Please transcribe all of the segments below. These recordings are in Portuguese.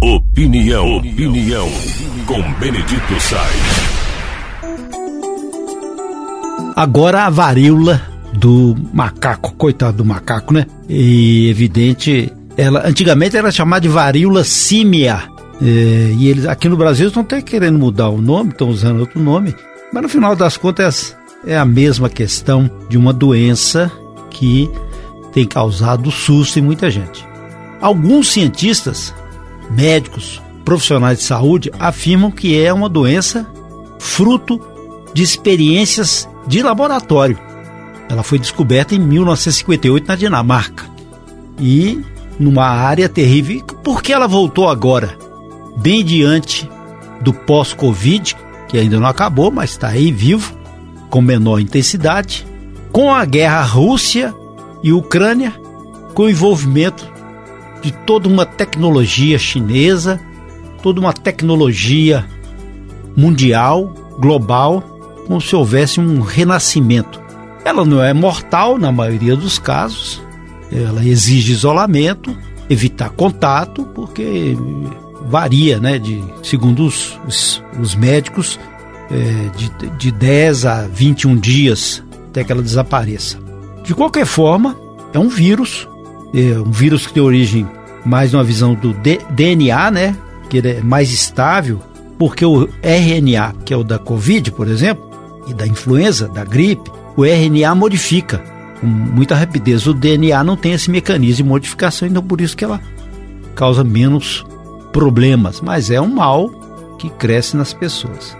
Opinião, opinião, com Benedito Sainz. Agora a varíola do macaco, coitado do macaco, né? E evidente, ela antigamente era chamada de varíola símia. É, e eles aqui no Brasil estão até querendo mudar o nome, estão usando outro nome, mas no final das contas é a mesma questão de uma doença que tem causado susto em muita gente. Alguns cientistas, médicos, profissionais de saúde afirmam que é uma doença fruto de experiências de laboratório. Ela foi descoberta em 1958 na Dinamarca. E numa área terrível. Por que ela voltou agora? Bem diante do pós-Covid, que ainda não acabou, mas está aí vivo, com menor intensidade, com a guerra Rússia e Ucrânia, com o envolvimento de toda uma tecnologia chinesa, toda uma tecnologia mundial, global, como se houvesse um renascimento. Ela não é mortal na maioria dos casos, ela exige isolamento, evitar contato, porque varia, né, de, segundo os, os, os médicos, é, de, de 10 a 21 dias até que ela desapareça. De qualquer forma, é um vírus, é um vírus que tem origem mais numa visão do DNA, né? Que ele é mais estável, porque o RNA, que é o da Covid, por exemplo, e da influenza, da gripe, o RNA modifica com muita rapidez. O DNA não tem esse mecanismo de modificação, então por isso que ela causa menos problemas, mas é um mal que cresce nas pessoas.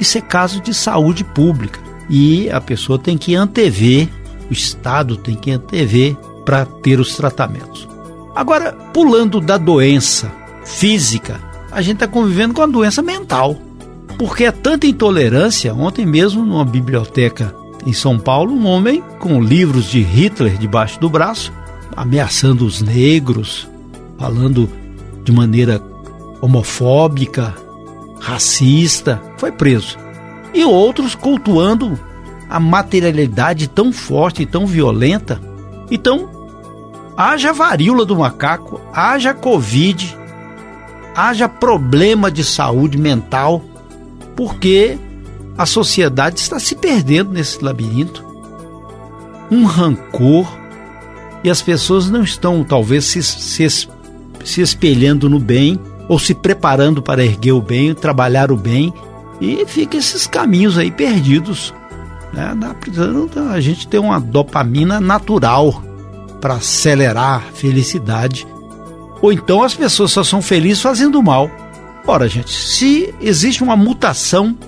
Isso é caso de saúde pública e a pessoa tem que antever o Estado tem que antever para ter os tratamentos. Agora, pulando da doença física, a gente está convivendo com a doença mental. Porque é tanta intolerância. Ontem mesmo, numa biblioteca em São Paulo, um homem com livros de Hitler debaixo do braço, ameaçando os negros, falando de maneira homofóbica, racista, foi preso. E outros cultuando a materialidade tão forte e tão violenta. Então, haja varíola do macaco, haja Covid, haja problema de saúde mental, porque a sociedade está se perdendo nesse labirinto. Um rancor e as pessoas não estão, talvez, se, se, se espelhando no bem ou se preparando para erguer o bem, trabalhar o bem e fica esses caminhos aí perdidos né? A gente ter uma dopamina natural para acelerar a felicidade. Ou então as pessoas só são felizes fazendo mal. Ora, gente, se existe uma mutação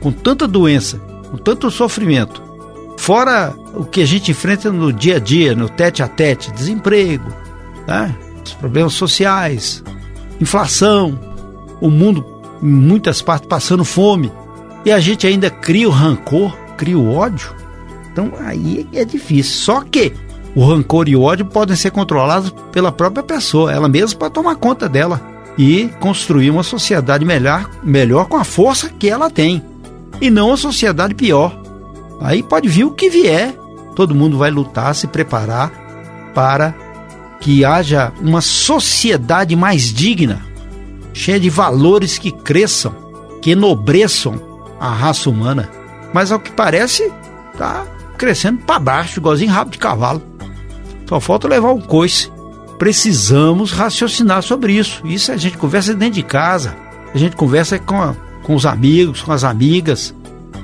com tanta doença, com tanto sofrimento, fora o que a gente enfrenta no dia a dia, no tete a tete, desemprego, né? os problemas sociais, inflação, o mundo em muitas partes passando fome, e a gente ainda cria o rancor, cria o ódio, então aí é difícil. Só que o rancor e o ódio podem ser controlados pela própria pessoa, ela mesma para tomar conta dela e construir uma sociedade melhor, melhor com a força que ela tem e não uma sociedade pior. Aí pode vir o que vier, todo mundo vai lutar, se preparar para que haja uma sociedade mais digna, cheia de valores que cresçam, que enobreçam a raça humana mas ao que parece tá crescendo para baixo, igualzinho rabo de cavalo. Só falta levar um coice. Precisamos raciocinar sobre isso. Isso a gente conversa dentro de casa, a gente conversa com, a, com os amigos, com as amigas.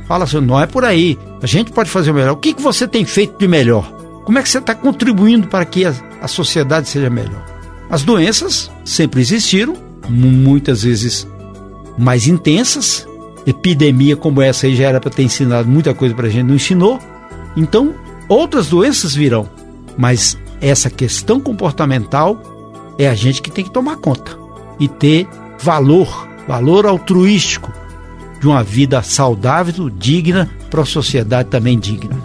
Fala assim, não é por aí. A gente pode fazer o melhor. O que, que você tem feito de melhor? Como é que você está contribuindo para que a, a sociedade seja melhor? As doenças sempre existiram, muitas vezes mais intensas, epidemia como essa aí já era para ter ensinado muita coisa para a gente, não ensinou. Então, outras doenças virão. Mas essa questão comportamental é a gente que tem que tomar conta e ter valor, valor altruístico de uma vida saudável, digna, para a sociedade também digna.